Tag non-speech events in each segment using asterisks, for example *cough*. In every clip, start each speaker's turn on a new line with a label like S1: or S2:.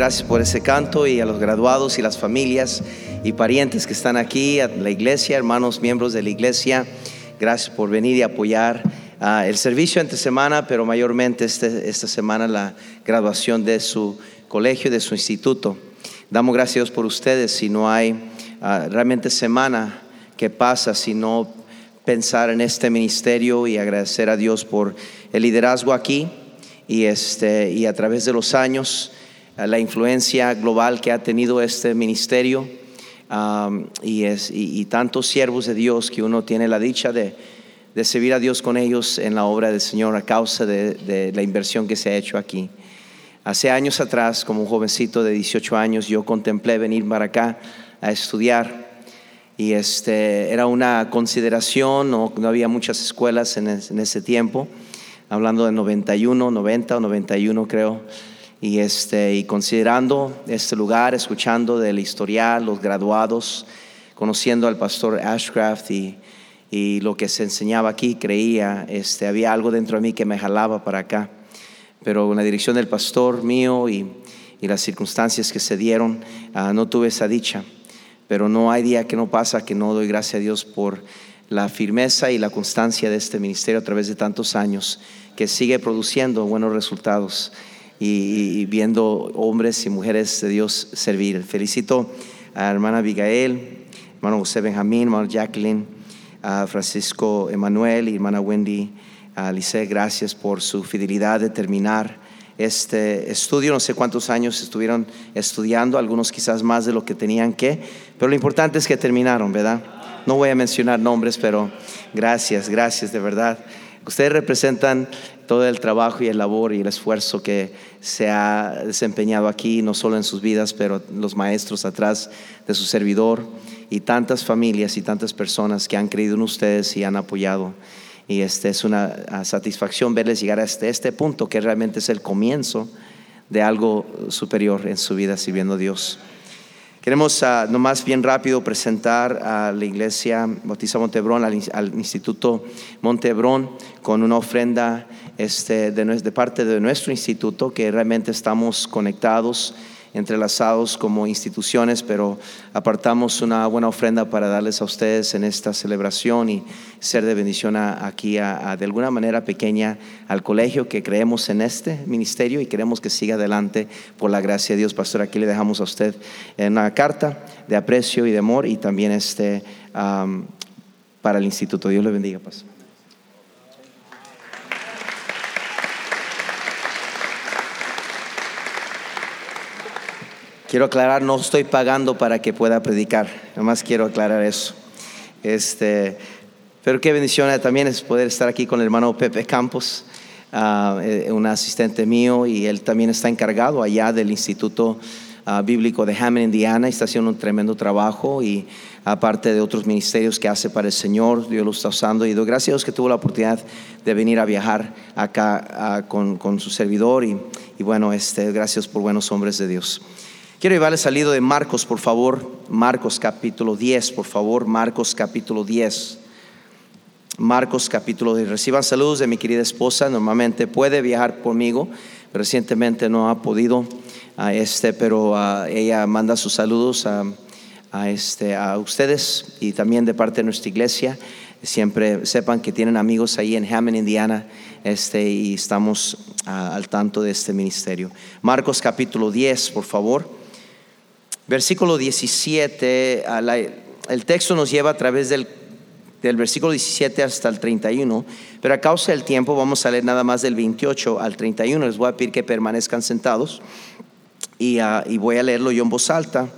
S1: gracias por ese canto y a los graduados y las familias y parientes que están aquí, a la iglesia, hermanos, miembros de la iglesia. Gracias por venir y apoyar ah, el servicio entre semana, pero mayormente este, esta semana la graduación de su colegio, de su instituto. Damos gracias por ustedes. Si no hay ah, realmente semana que pasa, si no pensar en este ministerio y agradecer a Dios por el liderazgo aquí y, este, y a través de los años la influencia global que ha tenido este ministerio y, tantos siervos de Dios que uno tiene la dicha de, servir a Dios con ellos en la obra del Señor a causa de, la inversión que se ha hecho aquí. Hace años atrás, como un jovencito de 18 años, yo contemplé venir para acá a estudiar y este, era una consideración, no, no había muchas escuelas en, en ese tiempo, hablando de 91, 90 o 91 creo y, este, y considerando este lugar, escuchando del historial, los graduados, conociendo al pastor Ashcraft y, y lo que se enseñaba aquí, creía, este, había algo dentro de mí que me jalaba para acá. Pero con la dirección del pastor mío y, y las circunstancias que se dieron, ah, no tuve esa dicha. Pero no hay día que no pasa que no doy gracias a Dios por la firmeza y la constancia de este ministerio a través de tantos años, que sigue produciendo buenos resultados y, viendo hombres y mujeres de Dios servir. Felicito a hermana Abigail, hermano José Benjamín, hermano Jacqueline, a Francisco Emanuel y hermana Wendy. A gracias por su fidelidad de terminar este estudio. No sé cuántos años estuvieron estudiando, algunos quizás más de lo que tenían que, pero lo importante es que terminaron, ¿verdad? No voy a mencionar nombres, pero gracias, gracias de verdad. Ustedes representan todo el trabajo y el labor y el esfuerzo que se ha desempeñado aquí, no solo en sus vidas, pero los maestros atrás de su servidor y tantas familias y tantas personas que han creído en ustedes y han apoyado. Y este es una satisfacción verles llegar hasta este punto, que realmente es el comienzo de algo superior en su vida sirviendo a Dios. Queremos uh, nomás bien rápido presentar a la iglesia Bautista Montebrón, al, al Instituto Montebrón, con una ofrenda este, de, de parte de nuestro instituto, que realmente estamos conectados entrelazados como instituciones, pero apartamos una buena ofrenda para darles a ustedes en esta celebración y ser de bendición aquí, a, de alguna manera pequeña, al colegio que creemos en este ministerio y queremos que siga adelante por la gracia de Dios. Pastor, aquí le dejamos a usted una carta de aprecio y de amor y también este, para el instituto. Dios le bendiga, Pastor. Quiero aclarar, no estoy pagando para que pueda predicar, nomás quiero aclarar eso. Este, pero qué bendición también es poder estar aquí con el hermano Pepe Campos, uh, un asistente mío, y él también está encargado allá del Instituto ah, Bíblico de Hammond, Indiana, está haciendo un tremendo trabajo y aparte de otros ministerios que hace para el Señor, Dios lo está usando y doy gracias a Dios que tuvo la oportunidad de venir a viajar acá con, con, su servidor y, y bueno, este, gracias por buenos hombres de Dios. Quiero llevarle salido de Marcos, por favor. Marcos capítulo 10, por favor. Marcos capítulo 10. Marcos capítulo 10. Reciban saludos de mi querida esposa. Normalmente puede viajar conmigo. Recientemente no ha podido este, pero ella manda sus saludos a, este, a ustedes y también de parte de nuestra iglesia. Siempre sepan que tienen amigos ahí en Hammond, Indiana, este, y estamos al tanto de este ministerio. Marcos capítulo 10, por favor versículo 17, el texto nos lleva a través del, versículo 17 hasta el 31, pero a causa del tiempo vamos a leer nada más del 28 al 31. Les voy a pedir que permanezcan sentados y, ah, y voy a leerlo yo en voz alta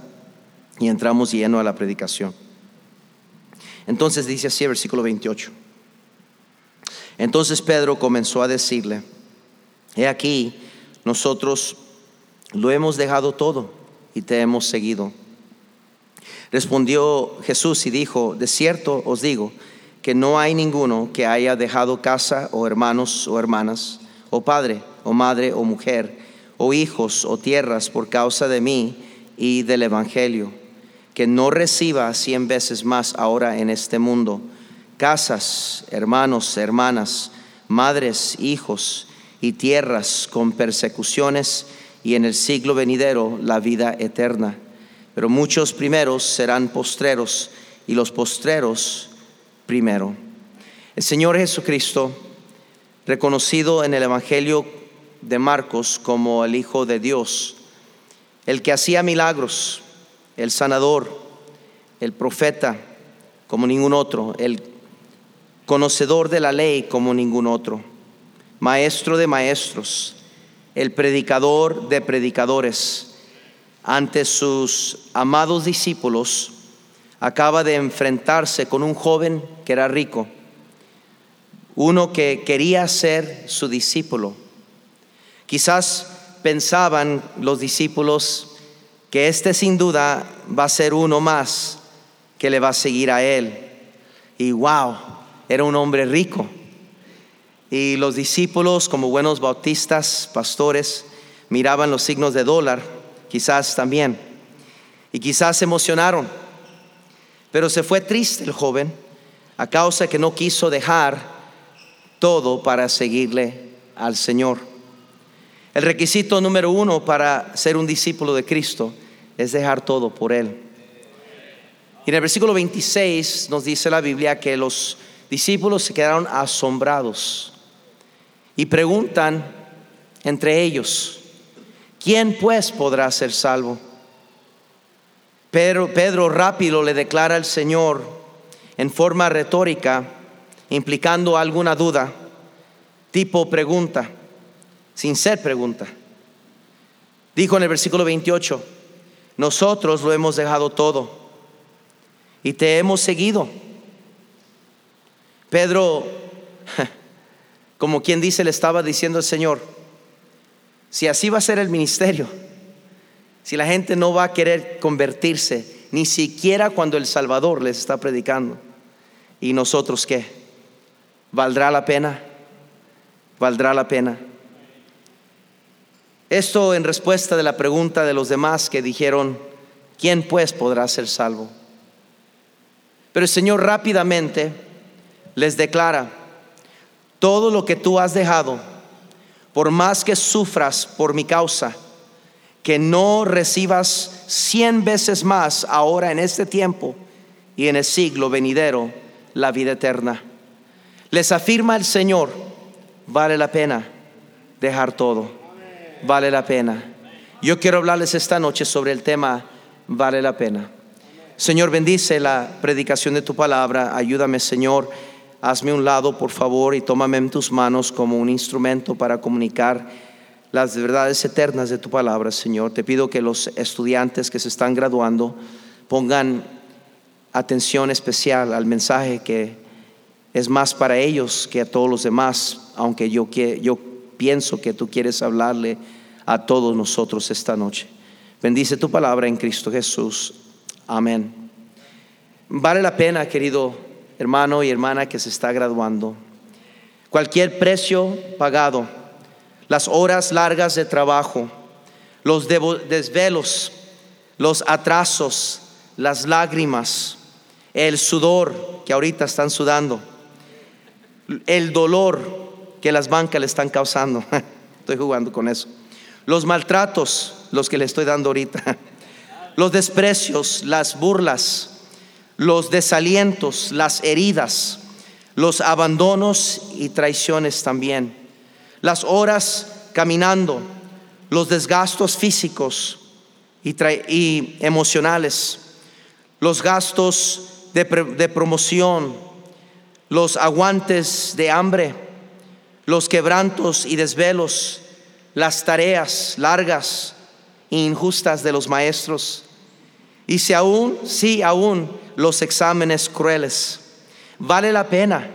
S1: y entramos lleno a la predicación. Entonces dice así versículo 28. Entonces Pedro comenzó a decirle, he aquí, nosotros lo hemos dejado todo y te hemos seguido. Respondió Jesús y dijo, de cierto os digo, que no hay ninguno que haya dejado casa o hermanos o hermanas, o padre o madre o mujer, o hijos o tierras por causa de mí y del Evangelio, que no reciba cien veces más ahora en este mundo, casas, hermanos, hermanas, madres, hijos y tierras con persecuciones y en el siglo venidero la vida eterna. Pero muchos primeros serán postreros y los postreros primero. El Señor Jesucristo, reconocido en el Evangelio de Marcos como el Hijo de Dios, el que hacía milagros, el sanador, el profeta como ningún otro, el conocedor de la ley como ningún otro, maestro de maestros, el predicador de predicadores, ante sus amados discípulos, acaba de enfrentarse con un joven que era rico, uno que quería ser su discípulo. Quizás pensaban los discípulos que este sin duda va a ser uno más que le va a seguir a él. Y wow, era un hombre rico. Y los discípulos, como buenos bautistas, pastores, miraban los signos de dólar, quizás también. Y quizás se emocionaron. Pero se fue triste el joven a causa que no quiso dejar todo para seguirle al Señor. El requisito número uno para ser un discípulo de Cristo es dejar todo por Él. Y en el versículo 26 nos dice la Biblia que los discípulos se quedaron asombrados y preguntan entre ellos, ¿quién pues podrá ser salvo? Pero Pedro rápido le declara al Señor en forma retórica, implicando alguna duda, tipo pregunta, sin ser pregunta. Dijo en el versículo 28, nosotros lo hemos dejado todo y te hemos seguido. Pedro como quien dice, le estaba diciendo al Señor, si así va a ser el ministerio, si la gente no va a querer convertirse, ni siquiera cuando el Salvador les está predicando, ¿y nosotros qué? ¿Valdrá la pena? ¿Valdrá la pena? Esto en respuesta de la pregunta de los demás que dijeron, ¿quién pues podrá ser salvo? Pero el Señor rápidamente les declara, todo lo que tú has dejado, por más que sufras por mi causa, que no recibas cien veces más ahora en este tiempo y en el siglo venidero la vida eterna. Les afirma el Señor, vale la pena dejar todo, vale la pena. Yo quiero hablarles esta noche sobre el tema, vale la pena. Señor, bendice la predicación de tu palabra, ayúdame Señor hazme un lado, por favor, y tómame en tus manos como un instrumento para comunicar las verdades eternas de tu palabra, Señor. Te pido que los estudiantes que se están graduando pongan atención especial al mensaje que es más para ellos que a todos los demás, aunque yo, yo pienso que tú quieres hablarle a todos nosotros esta noche. Bendice tu palabra en Cristo Jesús. Amén. Vale la pena, querido hermano y hermana que se está graduando. Cualquier precio pagado, las horas largas de trabajo, los desvelos, los atrasos, las lágrimas, el sudor que ahorita están sudando, el dolor que las bancas le están causando. *laughs* Estoy jugando con eso. Los maltratos, los que le estoy dando ahorita. *laughs* Los desprecios, las burlas, los desalientos, las heridas, los abandonos y traiciones también, las horas caminando, los desgastos físicos y, emocionales, los gastos de, de promoción, los aguantes de hambre, los quebrantos y desvelos, las tareas largas e injustas de los maestros. Y si aún, si aún los exámenes crueles. Vale la pena.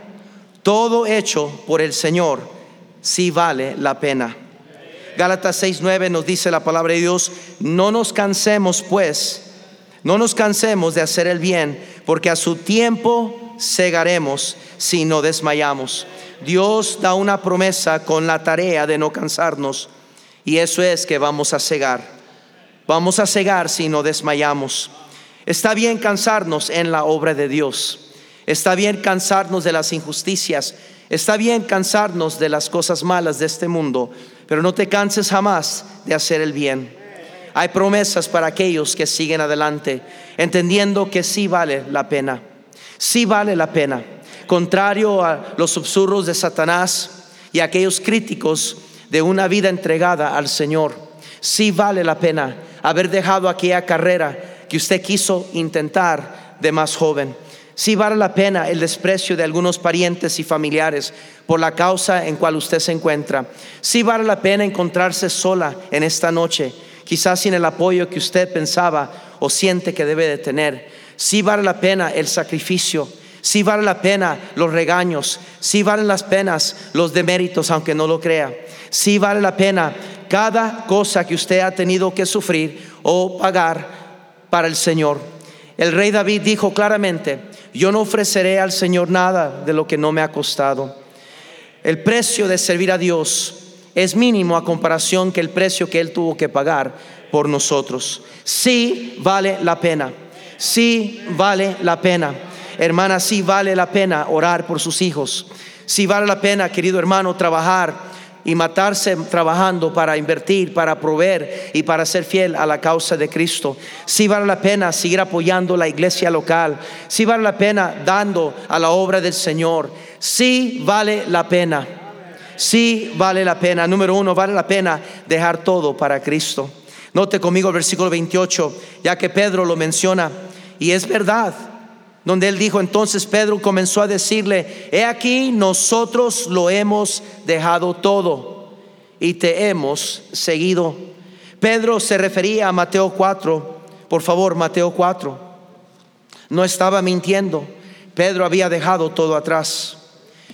S1: Todo hecho por el Señor, sí vale la pena. Gálatas 6:9 nos dice la palabra de Dios, no nos cansemos pues, no nos cansemos de hacer el bien, porque a su tiempo segaremos si no desmayamos. Dios da una promesa con la tarea de no cansarnos, y eso es que vamos a cegar. Vamos a cegar si no desmayamos. Está bien cansarnos en la obra de Dios. Está bien cansarnos de las injusticias Está bien cansarnos de las cosas malas de este mundo, pero no te canses jamás de hacer el bien. Hay promesas para aquellos que siguen adelante, entendiendo que sí vale la pena. Sí vale la pena. Contrario a los susurros de Satanás y aquellos críticos de una vida entregada al Señor, sí vale la pena haber dejado aquella carrera que usted quiso intentar de más joven. Sí vale la pena el desprecio de algunos parientes y familiares por la causa en cual usted se encuentra. Sí vale la pena encontrarse sola en esta noche, quizás sin el apoyo que usted pensaba o siente que debe de tener. Sí vale la pena el sacrificio. Sí vale la pena los regaños. Sí valen las penas los deméritos, aunque no lo crea. Sí vale la pena cada cosa que usted ha tenido que sufrir o pagar para el Señor. El rey David dijo claramente, yo no ofreceré al Señor nada de lo que no me ha costado. El precio de servir a Dios es mínimo a comparación que el precio que Él tuvo que pagar por nosotros. Sí vale la pena, sí vale la pena. Hermana, sí vale la pena orar por sus hijos. Sí vale la pena, querido hermano, trabajar y matarse trabajando para invertir, para proveer y para ser fiel a la causa de Cristo. Si vale la pena seguir apoyando la iglesia local. Si vale la pena dando a la obra del Señor. Si vale la pena. Si vale la pena. Número uno, vale la pena dejar todo para Cristo. Note conmigo el versículo 28, ya que Pedro lo menciona. Y es verdad donde él dijo, entonces Pedro comenzó a decirle, he aquí, nosotros lo hemos dejado todo y te hemos seguido. Pedro se refería a Mateo 4, por favor, Mateo 4. No estaba mintiendo, Pedro había dejado todo atrás.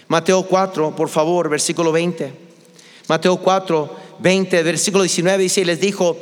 S1: Mateo 4, por favor, versículo 20. Mateo 4, 20, versículo 19 dice, y les dijo,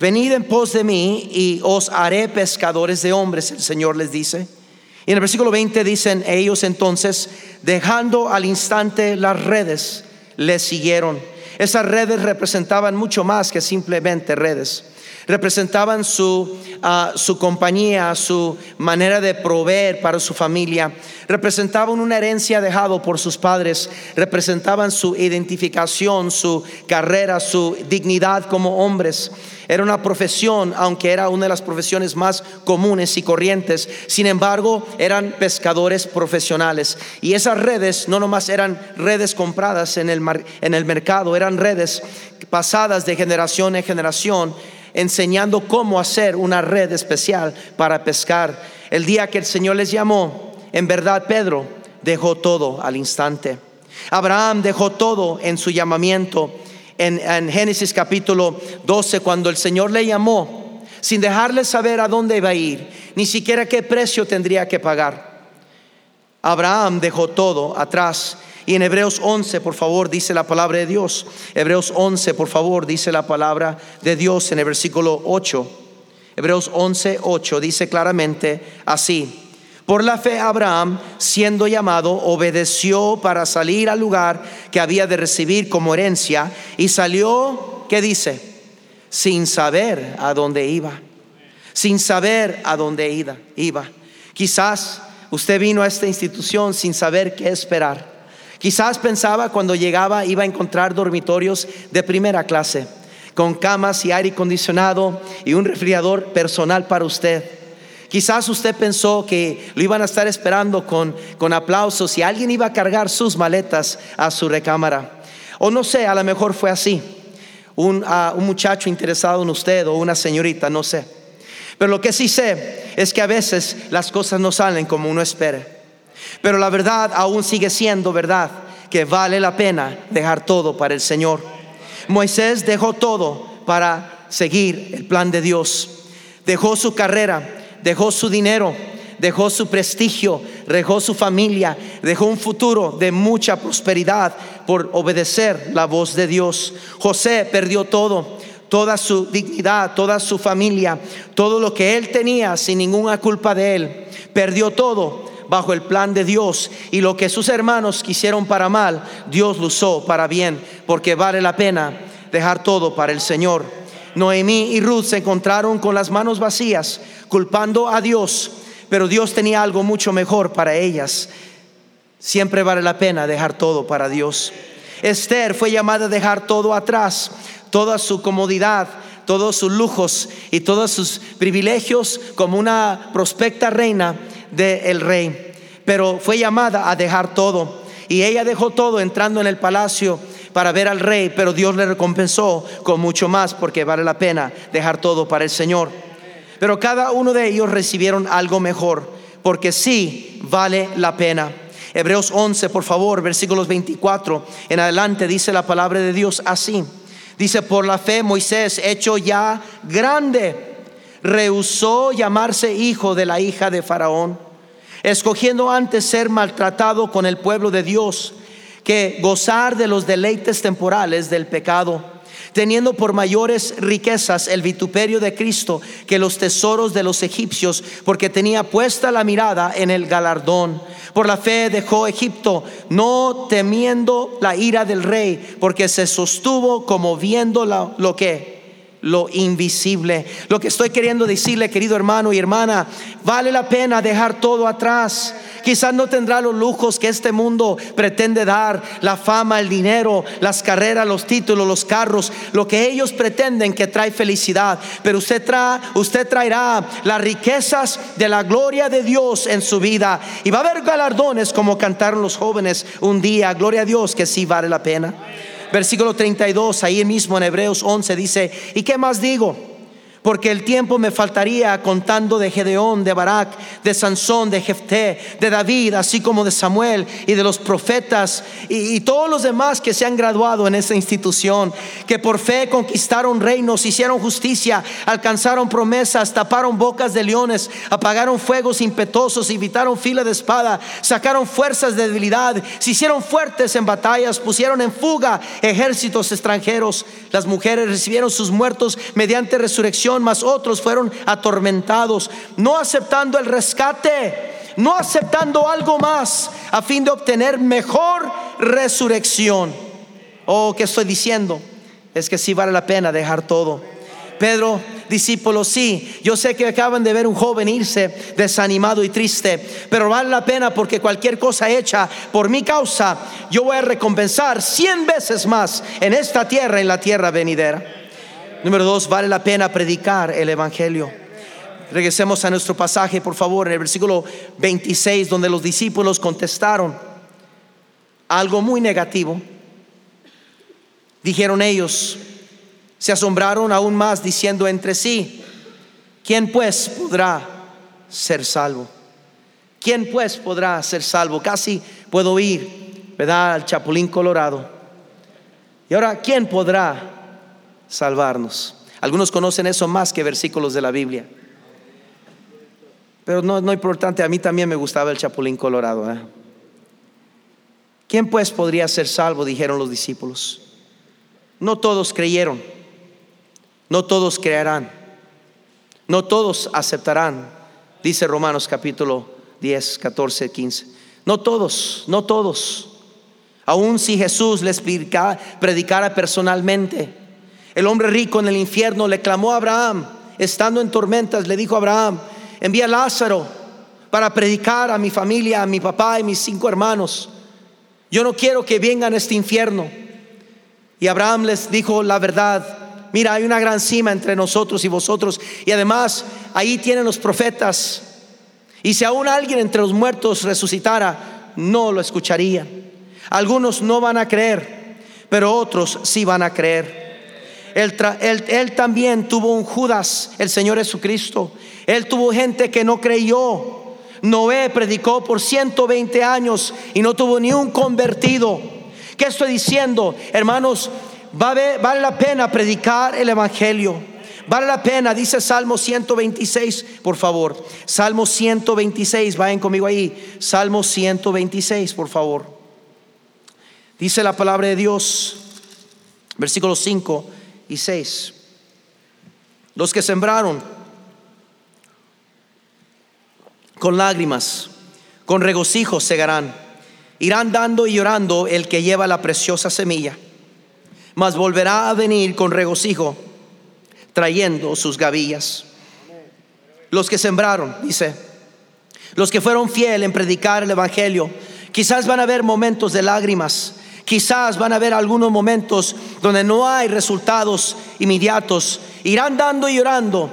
S1: venid en pos de mí y os haré pescadores de hombres, el Señor les dice. Y en el versículo 20 dicen ellos entonces, dejando al instante las redes, le siguieron. Esas redes representaban mucho más que simplemente redes. Representaban su, ah, su compañía, su manera de proveer para su familia. Representaban una herencia dejado por sus padres. Representaban su identificación, su carrera, su dignidad como hombres. Era una profesión, aunque era una de las profesiones más comunes y corrientes. Sin embargo, eran pescadores profesionales. Y esas redes no nomás eran redes compradas en el, en el mercado, eran redes pasadas de generación en generación, enseñando cómo hacer una red especial para pescar. El día que el Señor les llamó, en verdad Pedro dejó todo al instante. Abraham dejó todo en su llamamiento en, Génesis capítulo 12, cuando el Señor le llamó, sin dejarle saber a dónde iba a ir, ni siquiera qué precio tendría que pagar. Abraham dejó todo atrás. Y en Hebreos 11, por favor, dice la palabra de Dios. Hebreos 11, por favor, dice la palabra de Dios en el versículo 8. Hebreos 11, 8 dice claramente así. Por la fe Abraham, siendo llamado, obedeció para salir al lugar que había de recibir como herencia y salió, ¿qué dice? Sin saber a dónde iba. Sin saber a dónde iba. Quizás usted vino a esta institución sin saber qué esperar. Quizás pensaba cuando llegaba iba a encontrar dormitorios de primera clase, con camas y aire acondicionado y un refrigerador personal para usted Quizás usted pensó que lo iban a estar esperando con, con aplausos y alguien iba a cargar sus maletas a su recámara. O no sé, a lo mejor fue así. Un, un muchacho interesado en usted o una señorita, no sé. Pero lo que sí sé es que a veces las cosas no salen como uno espera. Pero la verdad aún sigue siendo verdad, que vale la pena dejar todo para el Señor. Moisés dejó todo para seguir el plan de Dios. Dejó su carrera, dejó su dinero, dejó su prestigio, dejó su familia, dejó un futuro de mucha prosperidad por obedecer la voz de Dios. José perdió todo, toda su dignidad, toda su familia, todo lo que él tenía sin ninguna culpa de él. Perdió todo bajo el plan de Dios y lo que sus hermanos quisieron para mal, Dios lo usó para bien, porque vale la pena dejar todo para el Señor. Noemí y Ruth se encontraron con las manos vacías, culpando a Dios, pero Dios tenía algo mucho mejor para ellas. Siempre vale la pena dejar todo para Dios. Esther fue llamada a dejar todo atrás, toda su comodidad, todos sus lujos y todos sus privilegios como una prospecta reina del rey. Pero fue llamada a dejar todo. Y ella dejó todo entrando en el palacio para ver al rey, pero Dios le recompensó con mucho más porque vale la pena dejar todo para el Señor. Pero cada uno de ellos recibieron algo mejor, porque sí vale la pena. Hebreos 11, por favor, versículos 24 en adelante dice la palabra de Dios así. Dice, por la fe Moisés, hecho ya grande, rehusó llamarse hijo de la hija de Faraón, escogiendo antes ser maltratado con el pueblo de Dios que gozar de los deleites temporales del pecado teniendo por mayores riquezas el vituperio de Cristo que los tesoros de los egipcios, porque tenía puesta la mirada en el galardón. Por la fe dejó Egipto, no temiendo la ira del rey, porque se sostuvo como viendo lo que lo invisible. Lo que estoy queriendo decirle, querido hermano y hermana, vale la pena dejar todo atrás Quizás no tendrá los lujos que este mundo pretende dar, la fama, el dinero, las carreras, los títulos, los carros, lo que ellos pretenden que trae felicidad. Pero usted, trae, usted traerá las riquezas de la gloria de Dios en su vida. Y va a haber galardones como cantaron los jóvenes un día. Gloria a Dios que sí vale la pena. Versículo 32, ahí mismo en Hebreos 11 dice, ¿y qué más digo? Porque el tiempo me faltaría contando de Gedeón, de Barak, de Sansón, de Jefté, de David, así como de Samuel y de los profetas y, todos los demás que se han graduado en esta institución, que por fe conquistaron reinos, hicieron justicia, alcanzaron promesas, taparon bocas de leones, apagaron fuegos impetuosos, evitaron fila de espada, sacaron fuerzas de debilidad, se hicieron fuertes en batallas, pusieron en fuga ejércitos extranjeros, las mujeres recibieron sus muertos mediante resurrección mas otros fueron atormentados, no aceptando el rescate, no aceptando algo más a fin de obtener mejor resurrección. Oh, ¿qué estoy diciendo? Es que sí vale la pena dejar todo. Pedro, discípulo, sí, yo sé que acaban de ver un joven irse desanimado y triste, pero vale la pena porque cualquier cosa hecha por mi causa, yo voy a recompensar cien veces más en esta tierra, en la tierra venidera. Número dos, vale la pena predicar el Evangelio. Regresemos a nuestro pasaje, por favor, en el versículo 26, donde los discípulos contestaron algo muy negativo. Dijeron ellos, se asombraron aún más diciendo entre sí, ¿quién pues podrá ser salvo? ¿Quién pues podrá ser salvo? Casi puedo oír, ¿verdad? Al Chapulín Colorado. Y ahora, ¿quién podrá salvarnos. Algunos conocen eso más que versículos de la Biblia. Pero no, no importante, a mí también me gustaba el chapulín colorado. ¿eh? ¿Quién pues podría ser salvo? Dijeron los discípulos. No todos creyeron, no todos creerán, no todos aceptarán, dice Romanos capítulo 10, 14, 15. No todos, no todos. Aun si Jesús les predicara personalmente, el hombre rico en el infierno le clamó a Abraham, estando en tormentas, le dijo a Abraham, envía a Lázaro para predicar a mi familia, a mi papá y mis cinco hermanos. Yo no quiero que vengan a este infierno. Y Abraham les dijo la verdad. Mira, hay una gran cima entre nosotros y vosotros. Y además, ahí tienen los profetas. Y si aún alguien entre los muertos resucitara, no lo escucharían. Algunos no van a creer, pero otros sí van a creer. Él, también tuvo un Judas, el Señor Jesucristo. Él tuvo gente que no creyó. Noé predicó por 120 años y no tuvo ni un convertido. ¿Qué estoy diciendo? Hermanos, vale, vale la pena predicar el Evangelio. Vale la pena, dice Salmo 126, por favor. Salmo 126, vayan conmigo ahí. Salmo 126, por favor. Dice la palabra de Dios, versículo 5 y 6. Los que sembraron con lágrimas, con regocijo segarán. Irán dando y llorando el que lleva la preciosa semilla, mas volverá a venir con regocijo trayendo sus gavillas. Los que sembraron, dice, los que fueron fieles en predicar el Evangelio,
S2: Quizás van a haber momentos de lágrimas. Quizás van a haber algunos momentos donde no hay resultados inmediatos. Irán dando y llorando,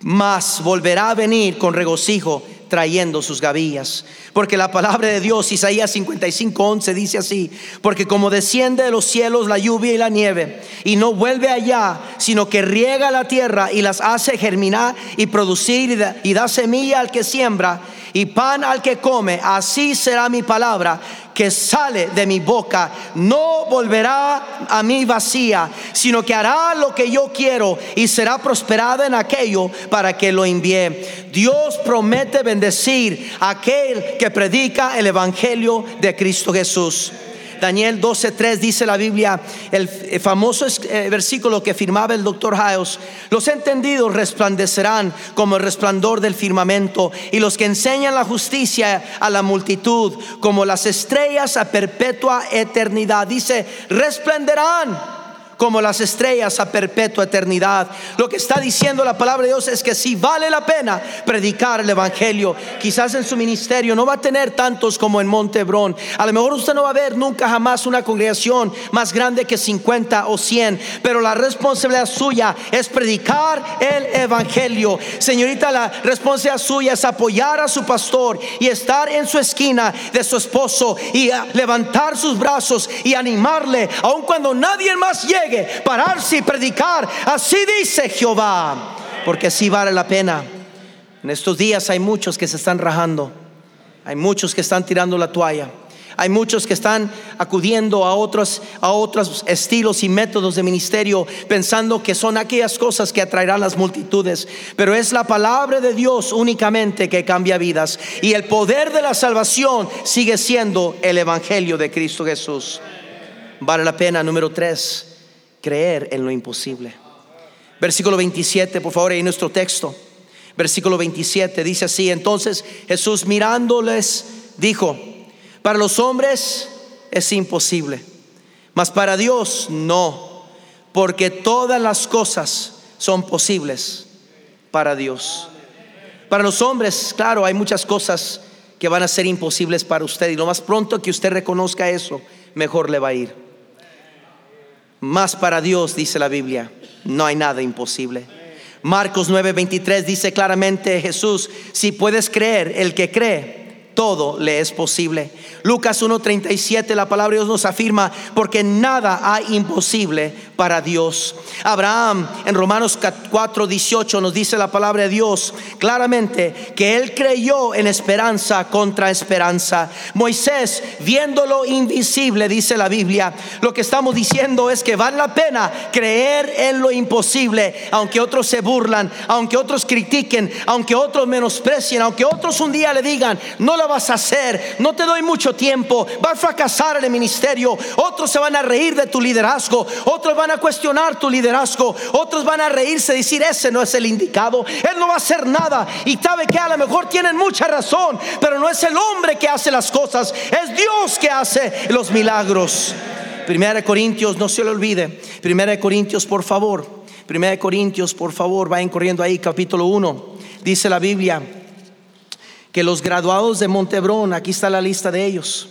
S2: mas volverá a venir con regocijo trayendo sus gavillas. Porque la palabra de Dios, Isaías 55, 11 dice así, porque como desciende de los cielos la lluvia y la nieve, y no vuelve allá, sino que riega la tierra y las hace germinar y producir y da, y da semilla al que siembra y pan al que come, así será mi palabra que sale de mi boca. No volverá a mí vacía, sino que hará lo que yo quiero y será prosperada en aquello para que lo envíe. Dios promete bendecir a aquel que predica el Evangelio de Cristo Jesús. Daniel 12:3 dice la Biblia, el famoso eh, versículo que firmaba el doctor Hiles, los entendidos resplandecerán como el resplandor del firmamento y los que enseñan la justicia a la multitud como las estrellas a perpetua eternidad. Dice, resplenderán como las estrellas a perpetua eternidad. Lo que está diciendo la palabra de Dios es que si vale la pena predicar el Evangelio, quizás en su ministerio no va a tener tantos como en Montebrón. A lo mejor usted no va a ver nunca jamás una congregación más grande que 50 o 100, pero la responsabilidad suya es predicar el Evangelio. Señorita, la responsabilidad suya es apoyar a su pastor y estar en su esquina de su esposo y levantar sus brazos y animarle, aun cuando nadie más llegue pararse y predicar. Así dice Jehová, porque si vale la pena. En estos días hay muchos que se están rajando, hay muchos que están tirando la toalla. Hay muchos que están acudiendo a otros, a otros estilos y métodos de ministerio pensando que son aquellas cosas que atraerán las multitudes. Pero es la palabra de Dios únicamente que cambia vidas. Y el poder de la salvación sigue siendo el Evangelio de Cristo Jesús. Vale la pena, número tres creer en lo imposible. Versículo 27, por favor, en nuestro texto. Versículo 27 dice así, entonces Jesús mirándoles dijo, para los hombres es imposible, mas para Dios no, porque todas las cosas son posibles para Dios. Para los hombres, claro, hay muchas cosas que van a ser imposibles para usted y lo más pronto que usted reconozca eso, mejor le va a ir. Más para Dios, dice la Biblia, no hay nada imposible. Marcos 9:23 dice claramente Jesús, si puedes creer, el que cree, todo le es posible. Lucas 1:37 la palabra de Dios nos afirma, porque nada hay imposible para Dios. Abraham en Romanos 4:18 nos dice la palabra de Dios claramente que él creyó en esperanza contra esperanza. Moisés, viendo lo invisible, dice la Biblia, lo que estamos diciendo es que vale la pena creer en lo imposible, aunque otros se burlan, aunque otros critiquen, aunque otros menosprecien, aunque otros un día le digan, no vas a hacer, no te doy mucho tiempo, va a fracasar en el ministerio, otros se van a reír de tu liderazgo, otros van a cuestionar tu liderazgo, otros van a reírse, decir, ese no es el indicado, él no va a hacer nada. Y sabe que a lo mejor tienen mucha razón, pero no es el hombre que hace las cosas, es Dios que hace los milagros. Primera de Corintios, no se le olvide. Primera de Corintios, por favor. Primera de Corintios, por favor, vayan corriendo ahí, capítulo 1. Dice la Biblia que los graduados de Montebrón, aquí está la lista de ellos.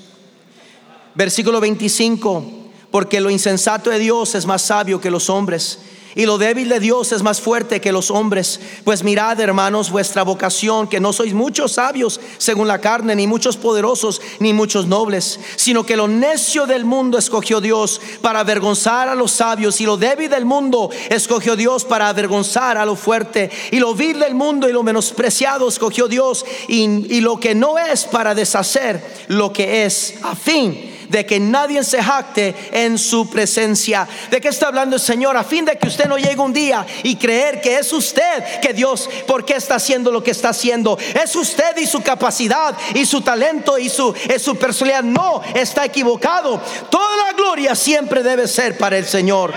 S2: Versículo 25, porque lo insensato de Dios es más sabio que los hombres y lo débil de Dios es más fuerte que los hombres. Pues mirad, hermanos, vuestra vocación, que no sois muchos sabios según la carne, ni muchos poderosos, ni muchos nobles, sino que lo necio del mundo escogió Dios para avergonzar a los sabios, y lo débil del mundo escogió Dios para avergonzar a lo fuerte, y lo vil del mundo y lo menospreciado escogió Dios, y, lo que no es para deshacer lo que es, a fin de que nadie se jacte en su presencia. ¿De qué está hablando el Señor? A fin de que usted no llegue un día y creer que es usted que Dios, ¿por qué está haciendo lo que está haciendo? Es usted y su capacidad y su talento y su, su personalidad. No, está equivocado. Toda la gloria siempre debe ser para el Señor.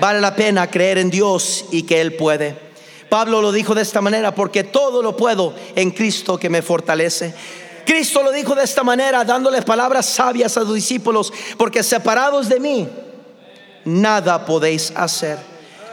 S2: Vale la pena creer en Dios y que Él puede. Pablo lo dijo de esta manera, porque todo lo puedo en Cristo que me fortalece. Cristo lo dijo de esta manera, dándole palabras sabias a sus discípulos, porque separados de mí, nada podéis hacer.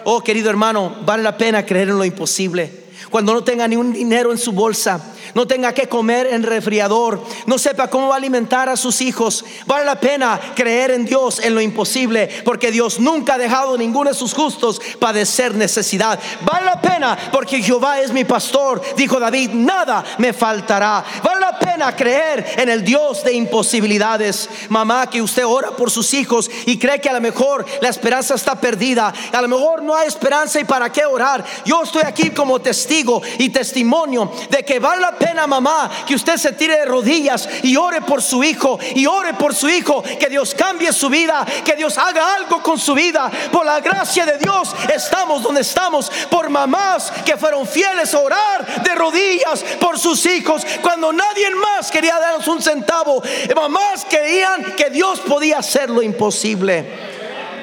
S2: Oh, querido hermano, vale la pena creer en lo imposible. Cuando no tenga ni un dinero en su bolsa, no tenga que comer en refriador, no sepa cómo alimentar a sus hijos, vale la pena creer en Dios en lo imposible, porque Dios nunca ha dejado ninguno de sus justos padecer necesidad. Vale la pena porque Jehová es mi pastor, dijo David, nada me faltará. Vale la pena creer en el Dios de imposibilidades. Mamá, que usted ora por sus hijos y cree que a lo mejor la esperanza está perdida, a lo mejor no hay esperanza y para qué orar. Yo estoy aquí como testigo y testimonio de que vale la pena, mamá, que usted se tire de rodillas y ore por su hijo y ore por su hijo, que Dios cambie su vida, que Dios haga algo con su vida. Por la gracia de Dios estamos donde estamos, por mamás que fueron fieles a orar de rodillas por sus hijos cuando nadie más quería darnos un centavo. Mamás creían que Dios podía hacer lo imposible.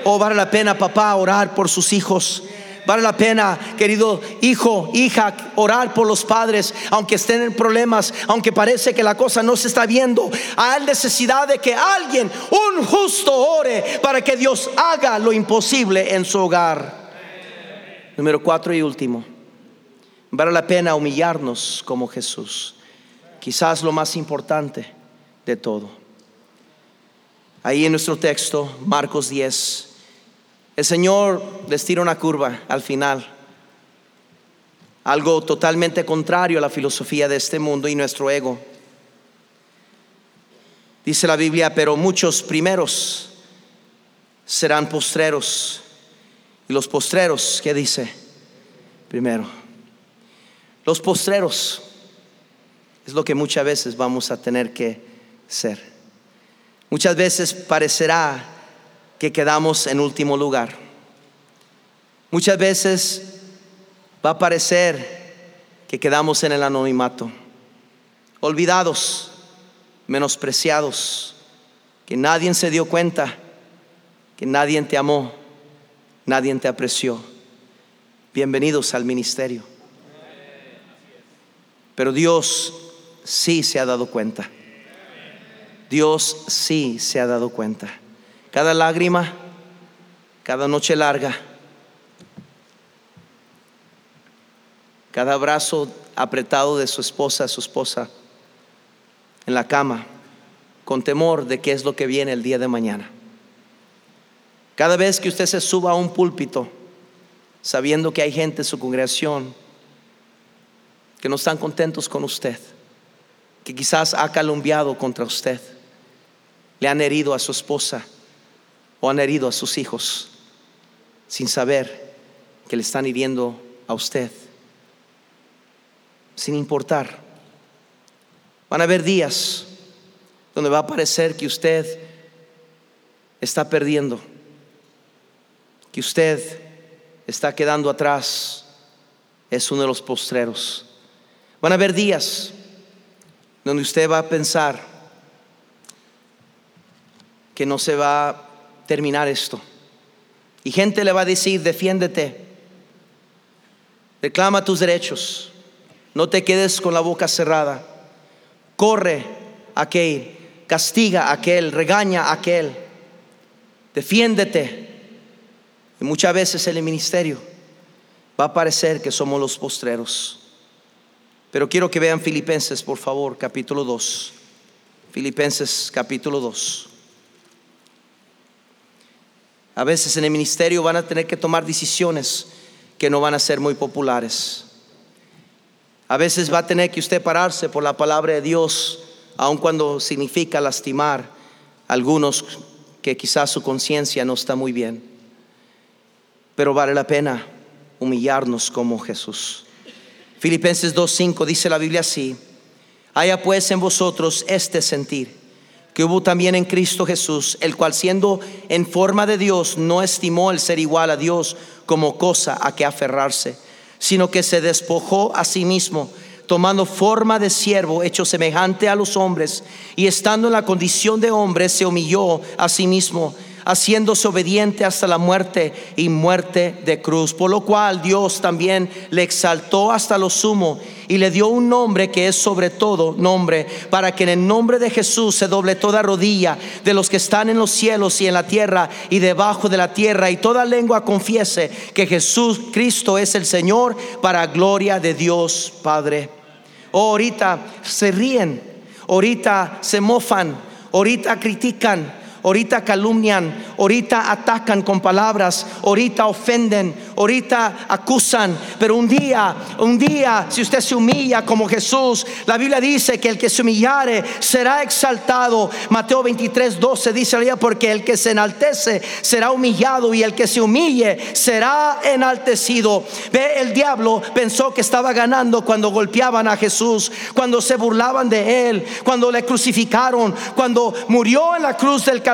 S2: O oh, vale la pena, papá, orar por sus hijos. Vale la pena, querido hijo, hija, orar por los padres, aunque estén en problemas, aunque parece que la cosa no se está viendo. Hay necesidad de que alguien, un justo, ore para que Dios haga lo imposible en su hogar. Número cuatro y último. Vale la pena humillarnos como Jesús. Quizás lo más importante de todo. Ahí en nuestro texto, Marcos 10, el Señor les tira una curva al final. Algo totalmente contrario a la filosofía de este mundo y nuestro ego. Dice la Biblia, pero muchos primeros serán postreros. Y los postreros, ¿qué dice? Primero. Los postreros es lo que muchas veces vamos a tener que ser. Muchas veces parecerá que quedamos en último lugar. Muchas veces va a parecer que quedamos en el anonimato, olvidados, menospreciados, que nadie se dio cuenta, que nadie te amó, nadie te apreció. Bienvenidos al ministerio. Pero Dios sí se ha dado cuenta. Dios sí se ha dado cuenta cada lágrima, cada noche larga, cada abrazo apretado de su esposa, su esposa, en la cama, con temor de qué es lo que viene el día de mañana. Cada vez que usted se suba a un púlpito, sabiendo que hay gente en su congregación que no están contentos con usted, que quizás ha calumbiado contra usted, le han herido a su esposa, o han herido a sus hijos sin saber que le están hiriendo a usted, sin importar. Van a haber días donde va a parecer que usted está perdiendo, que usted está quedando atrás, es uno de los postreros. Van a haber días donde usted va a pensar que no se va terminar esto. Y gente le va a decir, defiéndete, reclama tus derechos, no te quedes con la boca cerrada, corre aquel, castiga aquel, regaña aquel, defiéndete. Y muchas veces en el ministerio va a parecer que somos los postreros. Pero quiero que vean Filipenses, por favor, capítulo 2. Filipenses capítulo 2. A veces en el ministerio van a tener que tomar decisiones que no van a ser muy populares. A veces va a tener que usted pararse por la palabra de Dios, aun cuando significa lastimar a algunos que quizás su conciencia no está muy bien. Pero vale la pena humillarnos como Jesús. Filipenses 2.5 dice la Biblia así, haya pues en vosotros este sentir que hubo también en Cristo Jesús, el cual siendo en forma de Dios no estimó el ser igual a Dios como cosa a que aferrarse, sino que se despojó a sí mismo, tomando forma de siervo, hecho semejante a los hombres, y estando en la condición de hombre, se humilló a sí mismo haciéndose obediente hasta la muerte y muerte de cruz. Por lo cual Dios también le exaltó hasta lo sumo y le dio un nombre que es sobre todo nombre, para que en el nombre de Jesús se doble toda rodilla de los que están en los cielos y en la tierra y debajo de la tierra, y toda lengua confiese que Jesús Cristo es el Señor para gloria de Dios Padre. Oh, ahorita se ríen, ahorita se mofan, ahorita critican ahorita calumnian, ahorita atacan con palabras, ahorita ofenden, ahorita acusan, pero un día, un día, si usted se humilla como Jesús, la Biblia dice que el que se humillare será exaltado. Mateo 23, 12 dice porque el que se enaltece será humillado y el que se humille será enaltecido. Ve, el diablo pensó que estaba ganando cuando golpeaban a Jesús, cuando se burlaban de él, cuando le crucificaron, cuando murió en la cruz del Calvario,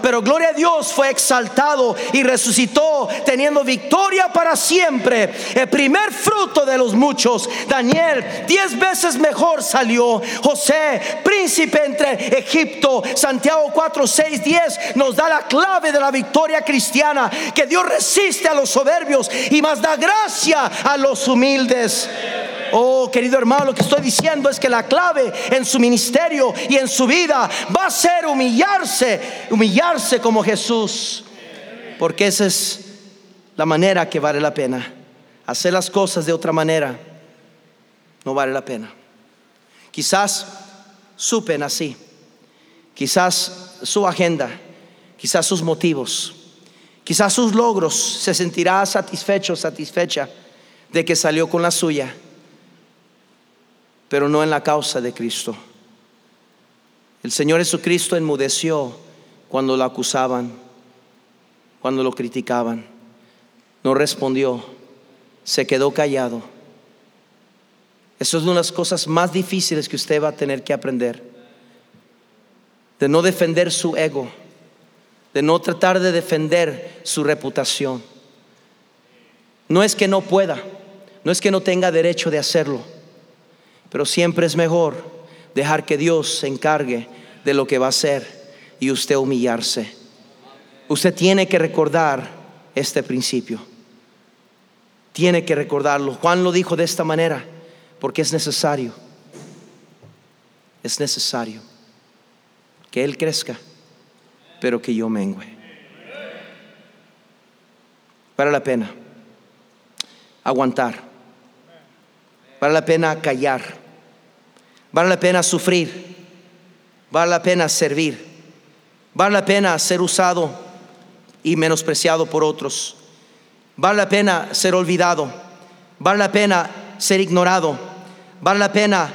S2: pero gloria a Dios fue exaltado y resucitó teniendo victoria para siempre. El primer fruto de los muchos. Daniel, diez veces mejor salió. José, príncipe entre Egipto. Santiago 4, 6, 10 nos da la clave de la victoria cristiana. Que Dios resiste a los soberbios y más da gracia a los humildes. Oh, querido hermano, lo que estoy diciendo es que la clave en su ministerio y en su vida va a ser humillarse, humillarse como Jesús. Porque esa es la manera que vale la pena. Hacer las cosas de otra manera no vale la pena. Quizás supen así, quizás su agenda, quizás sus motivos, quizás sus logros, se sentirá satisfecho, satisfecha de que salió con la suya pero no en la causa de Cristo. El Señor Jesucristo enmudeció cuando lo acusaban, cuando lo criticaban. No respondió, se quedó callado. Eso es una de las cosas más difíciles que usted va a tener que aprender. De no defender su ego, de no tratar de defender su reputación. No es que no pueda, no es que no tenga derecho de hacerlo pero siempre es mejor dejar que Dios se encargue de lo que va a hacer y usted humillarse. Usted tiene que recordar este principio. Tiene que recordarlo. Juan lo dijo de esta manera porque es necesario. Es necesario que Él crezca, pero que yo mengue. Vale la pena aguantar. Vale la pena callar. Vale la pena sufrir. Vale la pena servir. Vale la pena ser usado y menospreciado por otros. Vale la pena ser olvidado. Vale la pena ser ignorado. Vale la pena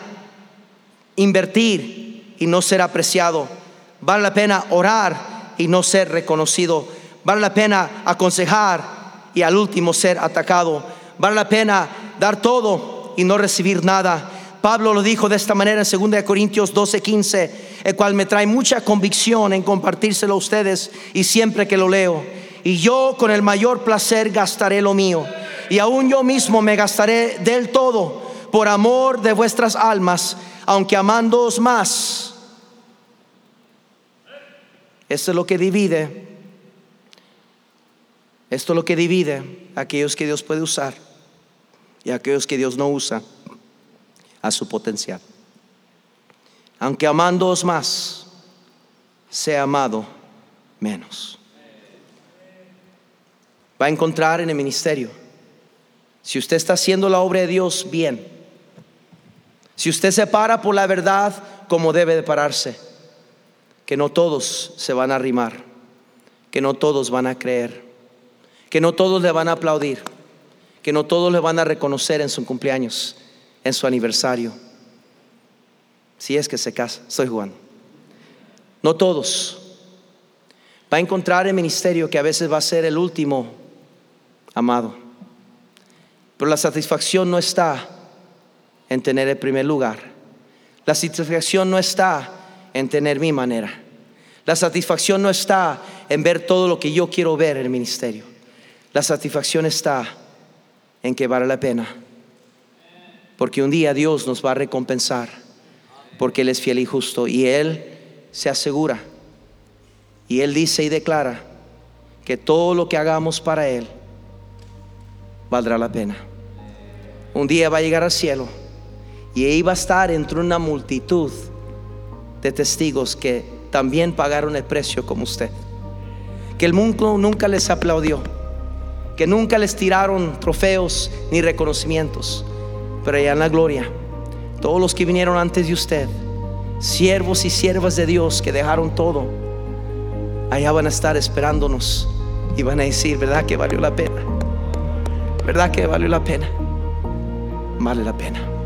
S2: invertir y no ser apreciado. Vale la pena orar y no ser reconocido. Vale la pena aconsejar y al último ser atacado. Vale la pena dar todo y no recibir nada. Pablo lo dijo de esta manera en 2 Corintios 12, 15, el cual me trae mucha convicción en compartírselo a ustedes y siempre que lo leo. Y yo con el mayor placer gastaré lo mío. Y aún yo mismo me gastaré del todo por amor de vuestras almas, aunque amándoos más. Esto es lo que divide. Esto es lo que divide a aquellos que Dios puede usar y a aquellos que Dios no usa a su potencial. Aunque amándoos más, sea amado menos. Va a encontrar en el ministerio. Si usted está haciendo la obra de Dios bien, si usted se para por la verdad como debe de pararse, que no todos se van a arrimar, que no todos van a creer, que no todos le van a aplaudir, que no todos le van a reconocer en su cumpleaños, en su aniversario. Si es que se casa, estoy jugando. No todos. Va a encontrar el ministerio que a veces va a ser el último amado. Pero la satisfacción no está en tener el primer lugar. La satisfacción no está en tener mi manera. La satisfacción no está en ver todo lo que yo quiero ver en el ministerio. La satisfacción está en que vale la pena porque un día Dios nos va a recompensar, porque Él es fiel y justo, y Él se asegura
S1: Y Él dice y declara que todo lo que hagamos para Él valdrá la pena. Un día va a llegar al cielo y ahí va a estar entre una multitud de testigos que también pagaron el precio como usted. Que el mundo nunca les aplaudió, que nunca les tiraron trofeos ni reconocimientos, pero allá en la gloria, todos los que vinieron antes de usted, siervos y siervas de Dios que dejaron todo, allá van a estar esperándonos y van a decir, ¿verdad que valió la pena? ¿Verdad que valió la pena? Vale la pena.